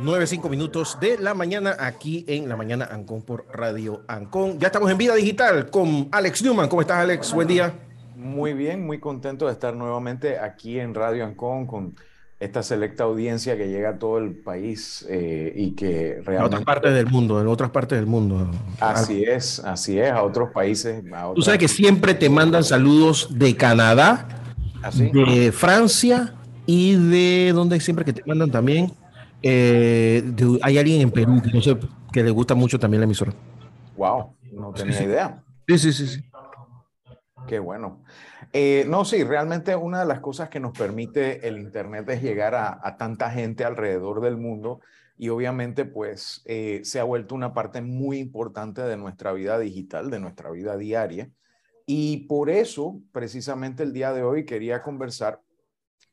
Nueve, cinco minutos de la mañana aquí en la mañana Ancon por Radio Ancon. Ya estamos en vida digital con Alex Newman. ¿Cómo estás, Alex? Buen día. Muy bien, muy contento de estar nuevamente aquí en Radio Ancon con esta selecta audiencia que llega a todo el país eh, y que realmente... En otras partes del mundo, en otras partes del mundo. Así es, así es, a otros países. Tú sabes que siempre te mandan saludos de Canadá, ¿Ah, de Francia y de donde siempre que te mandan también. Eh, hay alguien en Perú que no sé, que le gusta mucho también la emisora. Wow, no tenía idea. Sí, sí, sí, sí. Qué bueno. Eh, no, sí, realmente una de las cosas que nos permite el Internet es llegar a, tanta gente alrededor del mundo y obviamente pues eh, se ha vuelto una parte muy importante de nuestra vida digital, de nuestra vida diaria. Y por eso, precisamente el día de hoy quería conversar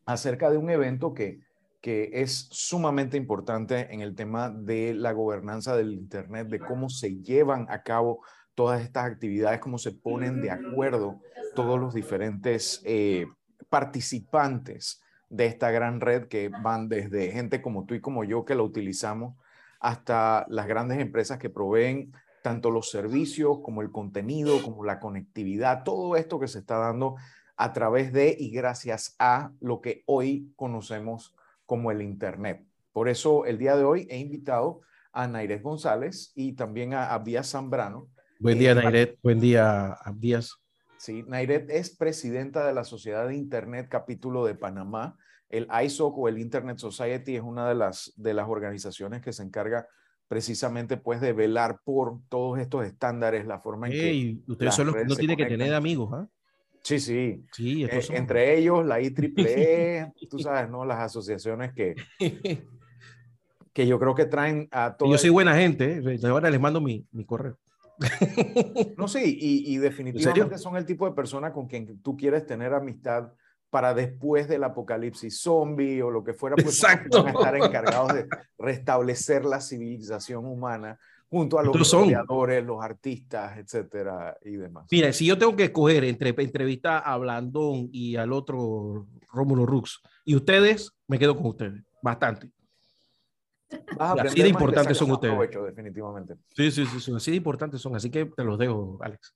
acerca de un evento que, que es sumamente importante en el tema de la gobernanza del Internet, de cómo se llevan a cabo todas estas actividades, cómo se ponen de acuerdo todos los diferentes eh, participantes de esta gran red que van desde gente como tú y como yo que la utilizamos hasta las grandes empresas que proveen tanto los servicios como el contenido, como la conectividad, todo esto que se está dando a través de y gracias a lo que hoy conocemos como el Internet. Por eso el día de hoy he invitado a Naires González y también a Abías Zambrano, Buen día, eh, Nairet. Buen día, Abdías. Sí, Nairet es presidenta de la Sociedad de Internet Capítulo de Panamá. El ISOC o el Internet Society es una de las, de las organizaciones que se encarga precisamente pues de velar por todos estos estándares, la forma en que... Ustedes son los que no tienen que tener amigos, ¿ah? Sí, sí. sí eh, entre ellos, la IEEE, tú sabes, ¿no? Las asociaciones que, que yo creo que traen a todos. Yo soy buena gente, ¿eh? ahora les mando mi, mi correo. No, sí, y, definitivamente son el tipo de persona con quien tú quieres tener amistad para después del apocalipsis zombie o lo que fuera, pues Exacto. van a estar encargados de restablecer la civilización humana junto a los creadores, los artistas, etcétera y demás. Mira, si yo tengo que escoger entre entrevista a Blandón y al otro Rómulo Rux y ustedes, me quedo con ustedes, bastante así de importantes son ustedes. definitivamente. Sí, sí, sí, así de importantes son. Así que te los dejo, Alex.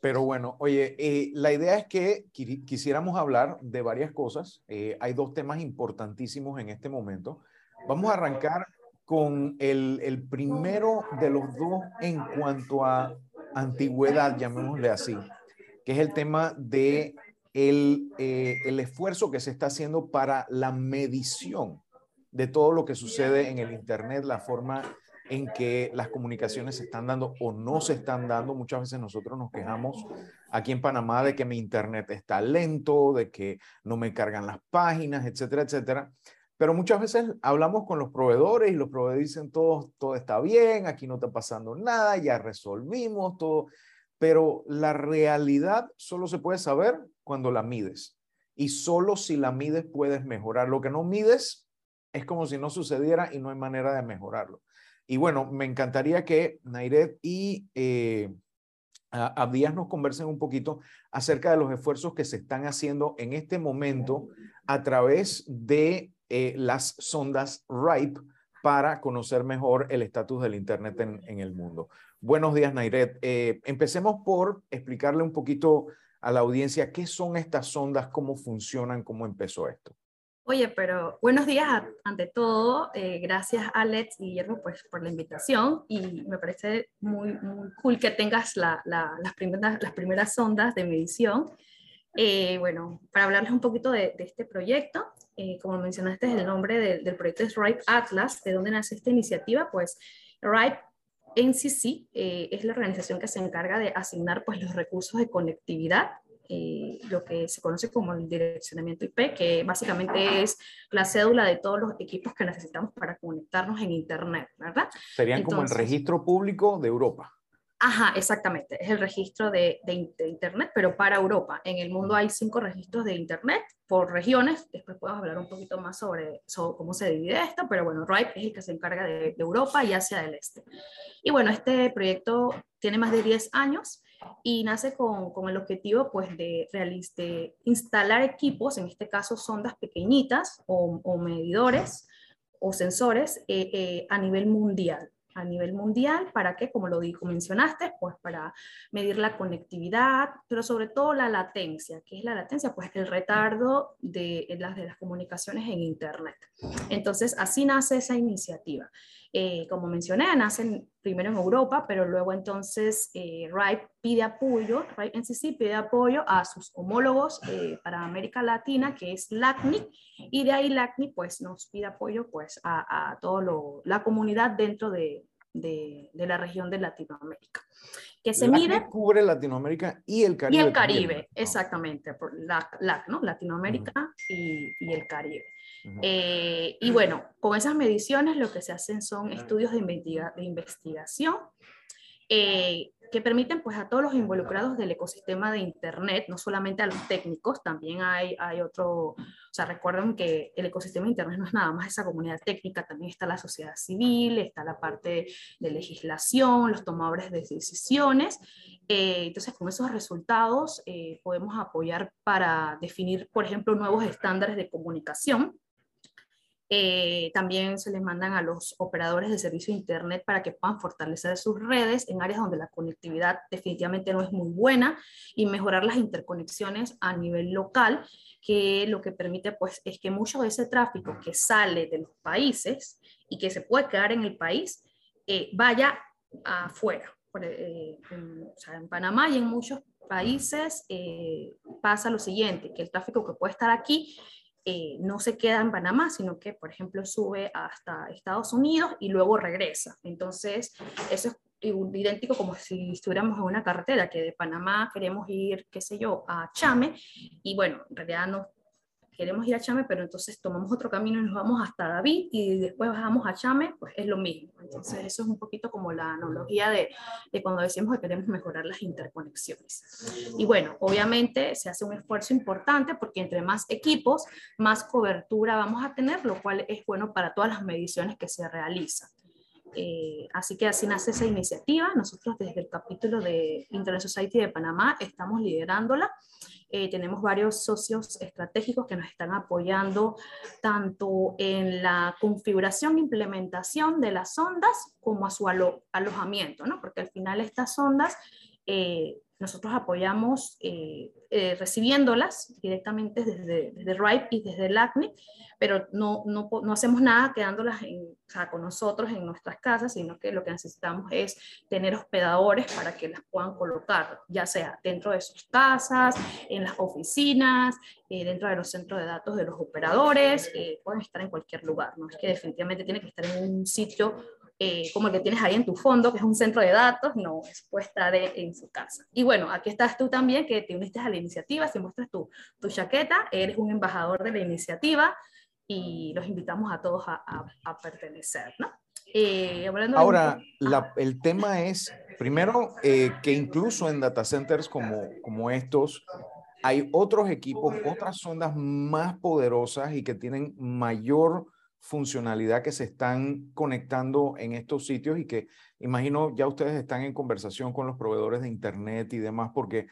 Pero bueno, oye, eh, la idea es que quisiéramos hablar de varias cosas. Eh, hay dos temas importantísimos en este momento. Vamos a arrancar con el, el, primero de los dos en cuanto a antigüedad, llamémosle así, que es el tema de el, eh, el esfuerzo que se está haciendo para la medición de todo lo que sucede en el Internet, la forma en que las comunicaciones se están dando o no se están dando. Muchas veces nosotros nos quejamos aquí en Panamá de que mi Internet está lento, de que no me cargan las páginas, etcétera, etcétera. Pero muchas veces hablamos con los proveedores y los proveedores dicen todo, todo está bien, aquí no está pasando nada, ya resolvimos todo. Pero la realidad solo se puede saber cuando la mides. Y solo si la mides puedes mejorar. Lo que no mides es como si no sucediera y no hay manera de mejorarlo. Y bueno, me encantaría que Nairet y eh, Abdías nos conversen un poquito acerca de los esfuerzos que se están haciendo en este momento a través de eh, las sondas RIPE para conocer mejor el estatus del Internet en, el mundo. Buenos días, Nairet. Eh, empecemos por explicarle un poquito a la audiencia qué son estas sondas, cómo funcionan, cómo empezó esto. Oye, pero buenos días ante todo. Eh, gracias Alex y Guillermo pues, por la invitación y me parece muy, muy cool que tengas la, las, primeras, las primeras ondas de medición. Eh, bueno, para hablarles un poquito de, este proyecto, eh, como mencionaste, el nombre del proyecto es RIPE Atlas. ¿De dónde nace esta iniciativa? Pues RIPE NCC es la organización que se encarga de asignar pues, los recursos de conectividad eh, lo que se conoce como el direccionamiento IP, que básicamente es la cédula de todos los equipos que necesitamos para conectarnos en Internet, ¿verdad? Serían como el registro público de Europa. Ajá, exactamente. Es el registro de, Internet, pero para Europa. En el mundo hay cinco registros de Internet por regiones. Después podemos hablar un poquito más sobre, cómo se divide esto, pero bueno, RIPE es el que se encarga de, Europa y Asia del Este. Y bueno, este proyecto tiene más de 10 años y nace con, el objetivo pues de, de instalar equipos, en este caso sondas pequeñitas o, medidores o sensores eh, eh, a nivel mundial a nivel mundial, ¿para qué? Como lo dijo, mencionaste, pues para medir la conectividad, pero sobre todo la latencia. ¿Qué es la latencia? Pues el retardo de las, de las comunicaciones en Internet. Entonces, así nace esa iniciativa. Eh, como mencioné, nacen primero en Europa, pero luego entonces eh, RIPE pide apoyo, RIPE NCC pide apoyo a sus homólogos eh, para América Latina, que es LACNIC, y de ahí LACNIC pues nos pide apoyo pues a, a toda la comunidad dentro de, de, la región de Latinoamérica. Que se mire... cubre Latinoamérica y el Caribe. Y el Caribe, exactamente, por la, ¿no? Latinoamérica y, y el Caribe. Eh, y bueno, con esas mediciones lo que se hacen son estudios de, de investigación eh, que permiten pues a todos los involucrados del ecosistema de Internet, no solamente a los técnicos, también hay, hay otro, o sea, recuerden que el ecosistema de Internet no es nada más esa comunidad técnica, también está la sociedad civil, está la parte de legislación, los tomadores de decisiones. Eh, entonces, con esos resultados podemos apoyar para definir, por ejemplo, nuevos estándares de comunicación eh, también se les mandan a los operadores de servicio de Internet para que puedan fortalecer sus redes en áreas donde la conectividad definitivamente no es muy buena y mejorar las interconexiones a nivel local, que lo que permite pues es que mucho de ese tráfico que sale de los países y que se puede quedar en el país eh, vaya afuera. Eh, en, o sea, en Panamá y en muchos países pasa lo siguiente, que el tráfico que puede estar aquí eh, no se queda en Panamá, sino que, por ejemplo, sube hasta Estados Unidos y luego regresa. Entonces, eso es idéntico como si estuviéramos en una carretera, que de Panamá queremos ir, qué sé yo, a Chame, y bueno, en realidad no queremos ir a Chame, pero entonces tomamos otro camino y nos vamos hasta David y después bajamos a Chame, pues es lo mismo. Entonces eso es un poquito como la analogía de, de cuando decimos que queremos mejorar las interconexiones. Y bueno, obviamente se hace un esfuerzo importante porque entre más equipos, más cobertura vamos a tener, lo cual es bueno para todas las mediciones que se realizan. Eh, así que así nace esa iniciativa. Nosotros desde el capítulo de Internet Society de Panamá estamos liderándola. Eh, tenemos varios socios estratégicos que nos están apoyando tanto en la configuración e implementación de las ondas como a su alojamiento, ¿no? porque al final estas ondas eh, nosotros apoyamos eh, eh, recibiéndolas directamente desde, desde RIPE y desde el ACNI, pero no, no, no hacemos nada quedándolas con nosotros en nuestras casas, sino que lo que necesitamos es tener hospedadores para que las puedan colocar, ya sea dentro de sus casas, en las oficinas, eh, dentro de los centros de datos de los operadores, pueden estar en cualquier lugar, no es que definitivamente tiene que estar en un sitio eh, como el que tienes ahí en tu fondo, que es un centro de datos, no, puede estar en, su casa. Y bueno, aquí estás tú también, que te uniste a la iniciativa, si muestras tu, tu chaqueta, eres un embajador de la iniciativa y los invitamos a todos a, a, pertenecer, ¿no? Eh, Ahora, la, el tema es, primero, eh, que incluso en data centers como, como estos, hay otros equipos, otras sondas más poderosas y que tienen mayor funcionalidad que se están conectando en estos sitios y que imagino ya ustedes están en conversación con los proveedores de Internet y demás, porque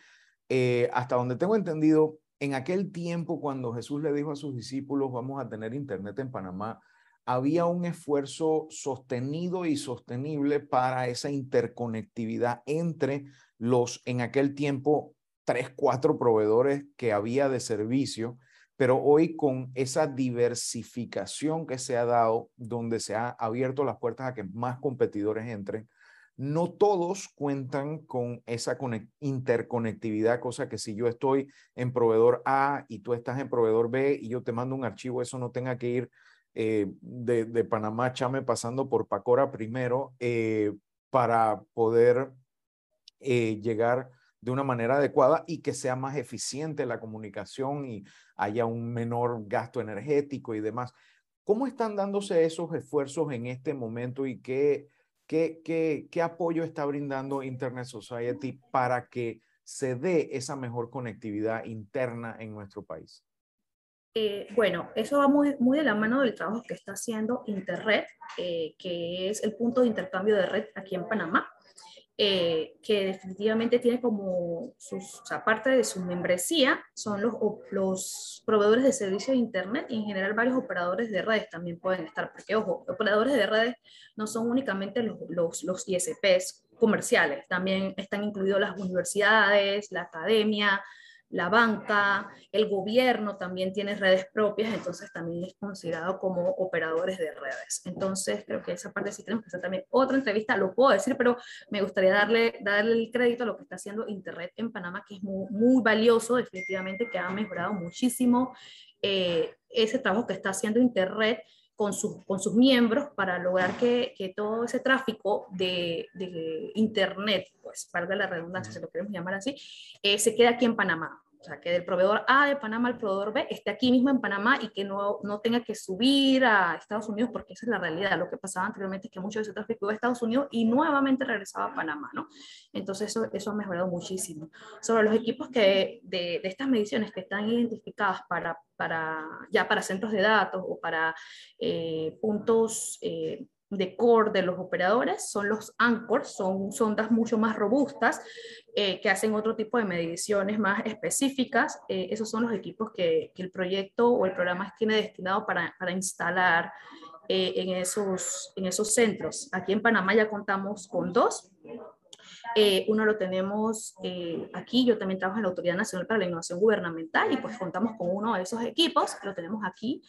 eh, hasta donde tengo entendido, en aquel tiempo cuando Jesús le dijo a sus discípulos, vamos a tener Internet en Panamá, había un esfuerzo sostenido y sostenible para esa interconectividad entre los, en aquel tiempo, tres, cuatro proveedores que había de servicio pero hoy con esa diversificación que se ha dado, donde se ha abierto las puertas a que más competidores entren, no todos cuentan con esa interconectividad, cosa que si yo estoy en proveedor A y tú estás en proveedor B y yo te mando un archivo, eso no tenga que ir eh, de, Panamá Chame pasando por Pacora primero eh, para poder eh, llegar de una manera adecuada y que sea más eficiente la comunicación y haya un menor gasto energético y demás. ¿Cómo están dándose esos esfuerzos en este momento y qué, ¿qué, qué, qué apoyo está brindando Internet Society para que se dé esa mejor conectividad interna en nuestro país? Eh, bueno, eso va muy, muy, de la mano del trabajo que está haciendo Interred, eh, que es el punto de intercambio de red aquí en Panamá, eh, que definitivamente tiene como, sus, aparte de su membresía, son los, los proveedores de servicio de Internet y en general varios operadores de redes también pueden estar, porque ojo, operadores de redes no son únicamente los, los, los ISPs comerciales, también están incluidos las universidades, la academia, la banca, el gobierno también tiene redes propias, entonces también es considerado como operadores de redes. Entonces, creo que esa parte sí tenemos que hacer también otra entrevista, lo puedo decir, pero me gustaría darle, darle el crédito a lo que está haciendo Internet en Panamá, que es muy, muy valioso, definitivamente, que ha mejorado muchísimo eh, ese trabajo que está haciendo Internet con sus, con sus miembros para lograr que, que todo ese tráfico de, de, Internet, pues valga la redundancia, se lo queremos llamar así, eh, se quede aquí en Panamá. O sea, que del proveedor A de Panamá al proveedor B esté aquí mismo en Panamá y que no, no tenga que subir a Estados Unidos, porque esa es la realidad. Lo que pasaba anteriormente es que mucho de ese tráfico iba a Estados Unidos y nuevamente regresaba a Panamá, ¿no? Entonces, eso, eso ha mejorado muchísimo. Sobre los equipos que, de, de estas mediciones que están identificadas para, para, ya para centros de datos o para eh, puntos eh, de core de los operadores son los anchors, son sondas mucho más robustas eh, que hacen otro tipo de mediciones más específicas. Eh, esos son los equipos que, el proyecto o el programa tiene destinado para, para instalar eh, en, esos, en esos centros. Aquí en Panamá ya contamos con dos. uno lo tenemos aquí, yo también trabajo en la Autoridad Nacional para la Innovación Gubernamental y pues contamos con uno de esos equipos, lo tenemos aquí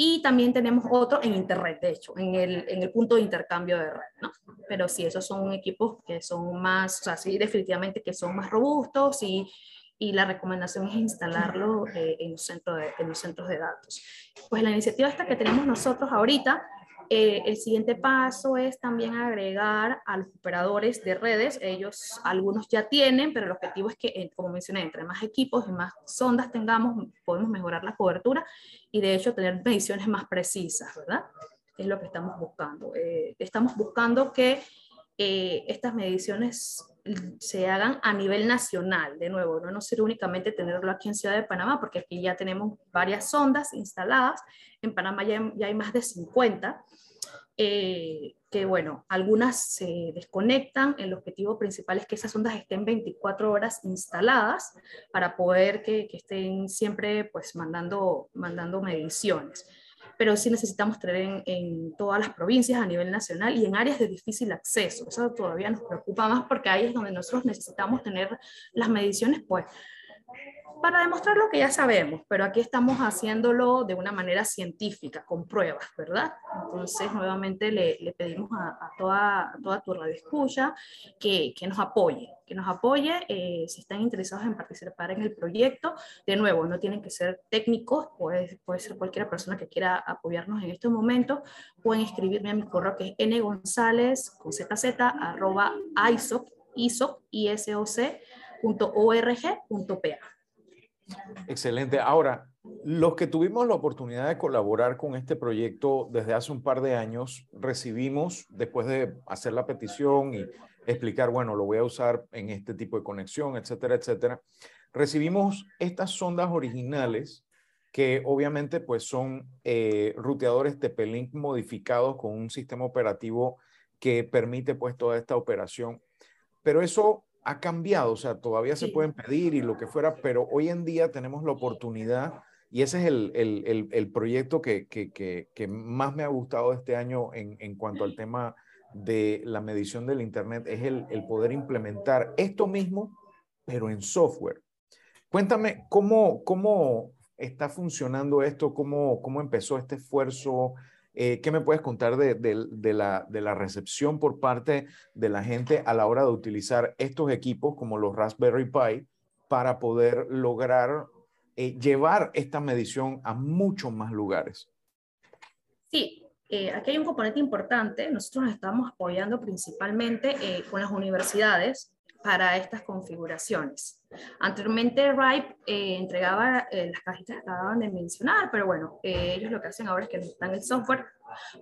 y también tenemos otro en Internet, de hecho, en el, en el punto de intercambio de red, ¿no? Pero sí, esos son equipos que son más, o sea, sí, definitivamente que son más robustos y, y la recomendación es instalarlo eh, en, los centros de, en los centros de datos. Pues la iniciativa esta que tenemos nosotros ahorita eh, el siguiente paso es también agregar a los operadores de redes. Ellos, algunos ya tienen, pero el objetivo es que, eh, como mencioné, entre más equipos y más sondas tengamos, podemos mejorar la cobertura y de hecho tener mediciones más precisas, ¿verdad? Es lo que estamos buscando. Eh, estamos buscando que estas mediciones se hagan a nivel nacional, de nuevo, no nos sirve únicamente tenerlo aquí en Ciudad de Panamá, porque aquí ya tenemos varias sondas instaladas, en Panamá ya, ya hay más de 50, eh, que bueno, algunas se desconectan, el objetivo principal es que esas ondas estén 24 horas instaladas para poder que, que estén siempre pues mandando, mandando mediciones pero sí necesitamos tener en, en, todas las provincias a nivel nacional y en áreas de difícil acceso. Eso todavía nos preocupa más porque ahí es donde nosotros necesitamos tener las mediciones, pues, para demostrar lo que ya sabemos, pero aquí estamos haciéndolo de una manera científica, con pruebas, ¿verdad? Entonces, nuevamente le, pedimos a, toda, tu radio escucha que, nos apoye, que nos apoye eh, si están interesados en participar en el proyecto. De nuevo, no tienen que ser técnicos, puede, ser cualquier persona que quiera apoyarnos en este momento. Pueden escribirme a mi correo que es ngonzález con zz arroba isoc, isoc, Excelente. Ahora, los que tuvimos la oportunidad de colaborar con este proyecto desde hace un par de años, recibimos, después de hacer la petición y explicar, bueno, lo voy a usar en este tipo de conexión, etcétera, etcétera, recibimos estas sondas originales que obviamente pues son eh, ruteadores TP-Link modificados con un sistema operativo que permite pues toda esta operación. Pero eso ha cambiado, o sea, todavía se pueden pedir y lo que fuera, pero hoy en día tenemos la oportunidad y ese es el, el, el, proyecto que, que, que, más me ha gustado este año en, en, cuanto al tema de la medición del Internet, es el, poder implementar esto mismo, pero en software. Cuéntame cómo, cómo está funcionando esto, cómo, cómo empezó este esfuerzo, eh, ¿Qué me puedes contar de, la, recepción por parte de la gente a la hora de utilizar estos equipos como los Raspberry Pi para poder lograr eh, llevar esta medición a muchos más lugares? Sí, eh, aquí hay un componente importante. Nosotros nos estamos apoyando principalmente con las universidades para estas configuraciones. Anteriormente Ripe eh, entregaba eh, las cajitas que acababan de mencionar, pero bueno, eh, ellos lo que hacen ahora es que dan el software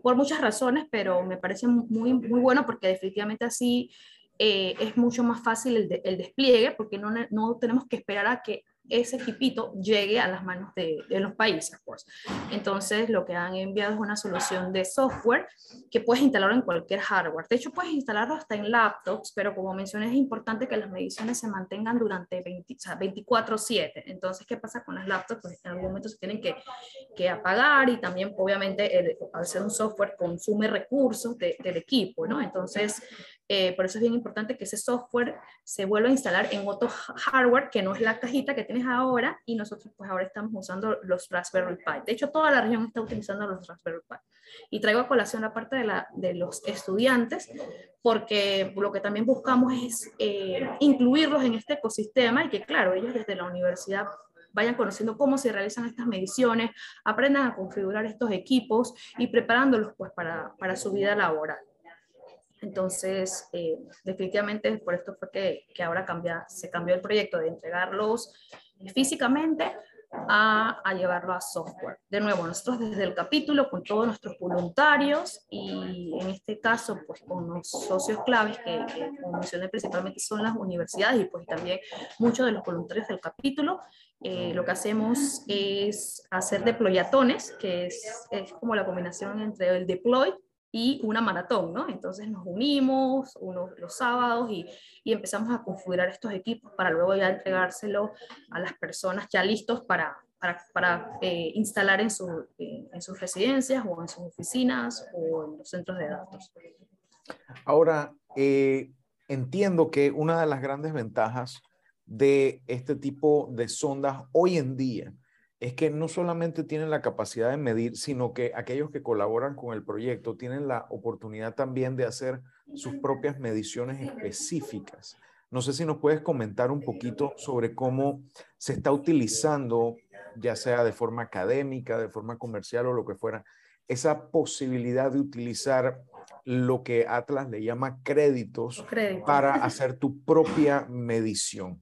por muchas razones, pero me parece muy, muy bueno porque definitivamente así es mucho más fácil el, el despliegue porque no, no tenemos que esperar a que ese equipito llegue a las manos de, los países. Pues. Entonces, lo que han enviado es una solución de software que puedes instalar en cualquier hardware. De hecho, puedes instalarlo hasta en laptops, pero como mencioné, es importante que las mediciones se mantengan durante 24/7. Entonces, ¿qué pasa con las laptops? Pues en algún momento se tienen que, que apagar y también, obviamente, el, al ser un software consume recursos del equipo, ¿no? Entonces, eh, por eso es bien importante que ese software se vuelva a instalar en otro hardware que no es la cajita que tienes ahora y nosotros pues ahora estamos usando los Raspberry Pi. De hecho, toda la región está utilizando los Raspberry Pi. Y traigo a colación la parte de, los estudiantes porque lo que también buscamos es eh, incluirlos en este ecosistema y que, claro, ellos desde la universidad vayan conociendo cómo se realizan estas mediciones, aprendan a configurar estos equipos y preparándolos pues para, para su vida laboral. Entonces, eh, definitivamente por esto fue que, que ahora cambia, se cambió el proyecto de entregarlos físicamente a, a, llevarlo a software. De nuevo, nosotros desde el capítulo con todos nuestros voluntarios y en este caso pues con los socios claves que, como mencioné principalmente son las universidades y pues también muchos de los voluntarios del capítulo, eh, lo que hacemos es hacer deployatones, que es, es como la combinación entre el deploy y una maratón, ¿no? Entonces nos unimos unos, los sábados y, y, empezamos a configurar estos equipos para luego ya entregárselo a las personas ya listos para, para, para eh, instalar en, su, en sus residencias o en sus oficinas o en los centros de datos. Ahora, eh, entiendo que una de las grandes ventajas de este tipo de sondas hoy en día es que no solamente tienen la capacidad de medir, sino que aquellos que colaboran con el proyecto tienen la oportunidad también de hacer sus propias mediciones específicas. No sé si nos puedes comentar un poquito sobre cómo se está utilizando, ya sea de forma académica, de forma comercial o lo que fuera, esa posibilidad de utilizar lo que Atlas le llama créditos. para hacer tu propia medición.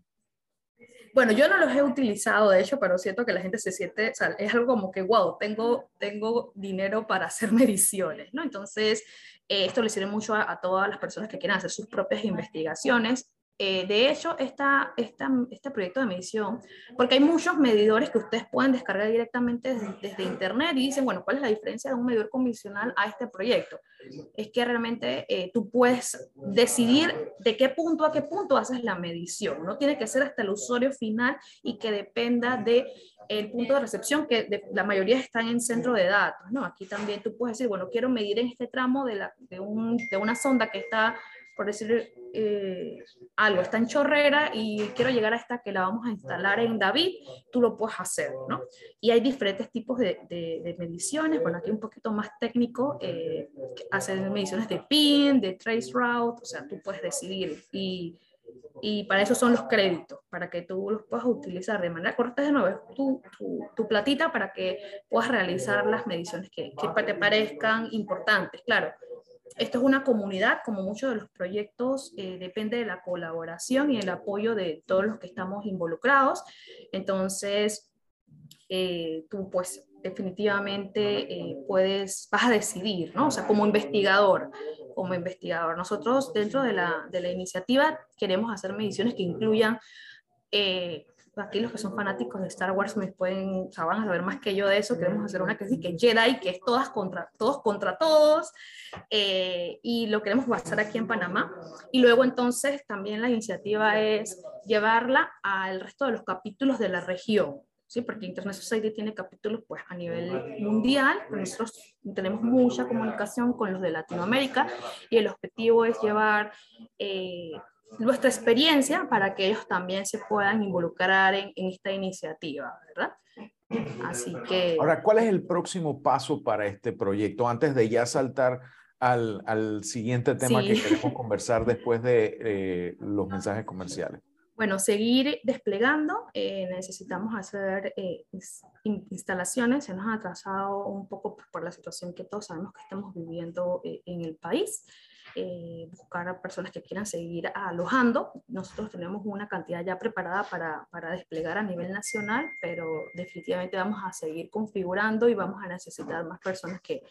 Bueno, yo no los he utilizado, de hecho, pero siento que la gente se siente, es algo como que, wow, tengo, tengo dinero para hacer mediciones, ¿no? Entonces, eh, esto le sirve mucho a, a, todas las personas que quieran hacer sus propias investigaciones eh, de hecho, esta, esta, este proyecto de medición, porque hay muchos medidores que ustedes pueden descargar directamente desde, Internet y dicen, bueno, ¿cuál es la diferencia de un medidor convencional a este proyecto? Es que realmente eh, tú puedes decidir de qué punto a qué punto haces la medición. No tiene que ser hasta el usuario final y que dependa de el punto de recepción, que la mayoría están en centro de datos, ¿no? Aquí también tú puedes decir, bueno, quiero medir en este tramo de, de, de una sonda que está por decir eh, algo, está en Chorrera y quiero llegar a esta que la vamos a instalar en David, tú lo puedes hacer, ¿no? Y hay diferentes tipos de, de, mediciones, bueno, aquí un poquito más técnico, eh, hacen mediciones de PIN, de trace route, o sea, tú puedes decidir. Y, y para eso son los créditos, para que tú los puedas utilizar de manera correcta, de nuevo, tu, tu, tu platita para que puedas realizar las mediciones que, que te parezcan importantes, claro esto es una comunidad, como muchos de los proyectos, eh, depende de la colaboración y el apoyo de todos los que estamos involucrados. Entonces, eh, tú pues definitivamente eh, puedes, vas a decidir, ¿no? O sea, como investigador, como investigador. Nosotros dentro de la, de la iniciativa queremos hacer mediciones que incluyan aquí los que son fanáticos de Star Wars me pueden, o sea, van a saber más que yo de eso, queremos hacer una que sí, que Jedi, que es todas contra, todos contra todos, eh, y lo queremos basar aquí en Panamá. Y luego entonces también la iniciativa es llevarla al resto de los capítulos de la región, ¿sí? porque Internet Society tiene capítulos pues, a nivel mundial, nosotros tenemos mucha comunicación con los de Latinoamérica y el objetivo es llevar... Eh, nuestra experiencia para que ellos también se puedan involucrar en, en, esta iniciativa, ¿verdad? Así que... Ahora, ¿cuál es el próximo paso para este proyecto antes de ya saltar al, al siguiente tema sí. que queremos conversar después de eh, los mensajes comerciales? Bueno, seguir desplegando, eh, necesitamos hacer eh, instalaciones, se nos ha atrasado un poco por la situación que todos sabemos que estamos viviendo eh, en el país. Eh, buscar a personas que quieran seguir alojando. Nosotros tenemos una cantidad ya preparada para, para, desplegar a nivel nacional, pero definitivamente vamos a seguir configurando y vamos a necesitar más personas que,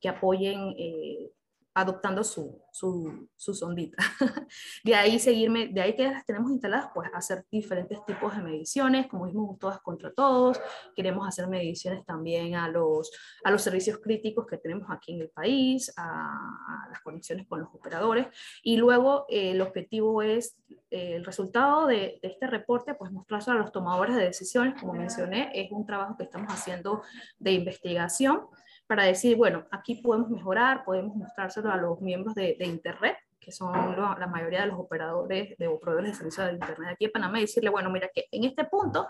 que apoyen eh, adoptando su, su, su sondita. de ahí seguirme, de ahí que las tenemos instaladas, pues hacer diferentes tipos de mediciones, como vimos todas contra todos, queremos hacer mediciones también a los, a los servicios críticos que tenemos aquí en el país, a, las conexiones con los operadores, y luego eh, el objetivo es, eh, el resultado de, este reporte, pues mostrárselo a los tomadores de decisiones, como mencioné, es un trabajo que estamos haciendo de investigación, para decir, bueno, aquí podemos mejorar, podemos mostrárselo a los miembros de, Internet, que son la mayoría de los operadores de, proveedores de servicios de Internet aquí en Panamá, y decirle, bueno, mira que en este punto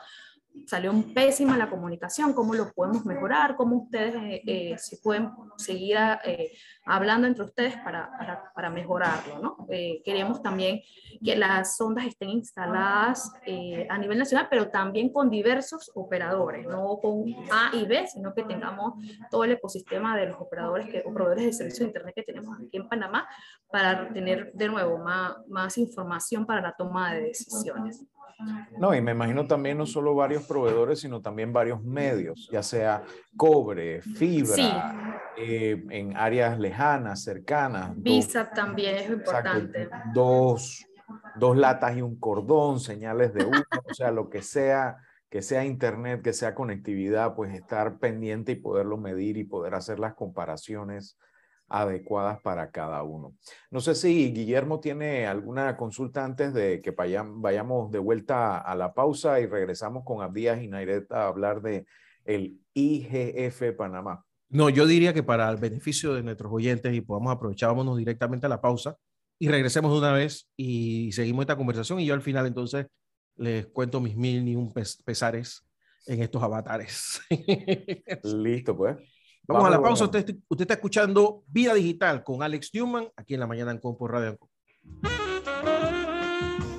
salió pésima la comunicación, cómo lo podemos mejorar, cómo ustedes eh, eh se pueden seguir eh, hablando entre ustedes para, para, para mejorarlo. ¿no? Eh, queremos también que las sondas estén instaladas a nivel nacional, pero también con diversos operadores, no con A y B, sino que tengamos todo el ecosistema de los operadores, que, proveedores de servicios de Internet que tenemos aquí en Panamá, para tener de nuevo más, más información para la toma de decisiones. No, y me imagino también no solo varios proveedores, sino también varios medios, ya sea cobre, fibra, eh, en áreas lejanas, cercanas. Visa también es importante. dos, dos latas y un cordón, señales de uno, o sea, lo que sea que sea internet, que sea conectividad, pues estar pendiente y poderlo medir y poder hacer las comparaciones adecuadas para cada uno. No sé si Guillermo tiene alguna consulta antes de que vayamos de vuelta a la pausa y regresamos con Abdías y Nairet a hablar de el IGF Panamá. No, yo diría que para el beneficio de nuestros oyentes y podamos aprovechámonos directamente a la pausa y regresemos de una vez y seguimos esta conversación y yo al final entonces les cuento mis mil ni un pesares en estos avatares. Listo, pues. Vamos, a la pausa. Usted, usted, está escuchando Vida Digital con Alex Newman aquí en la mañana en Compo Radio.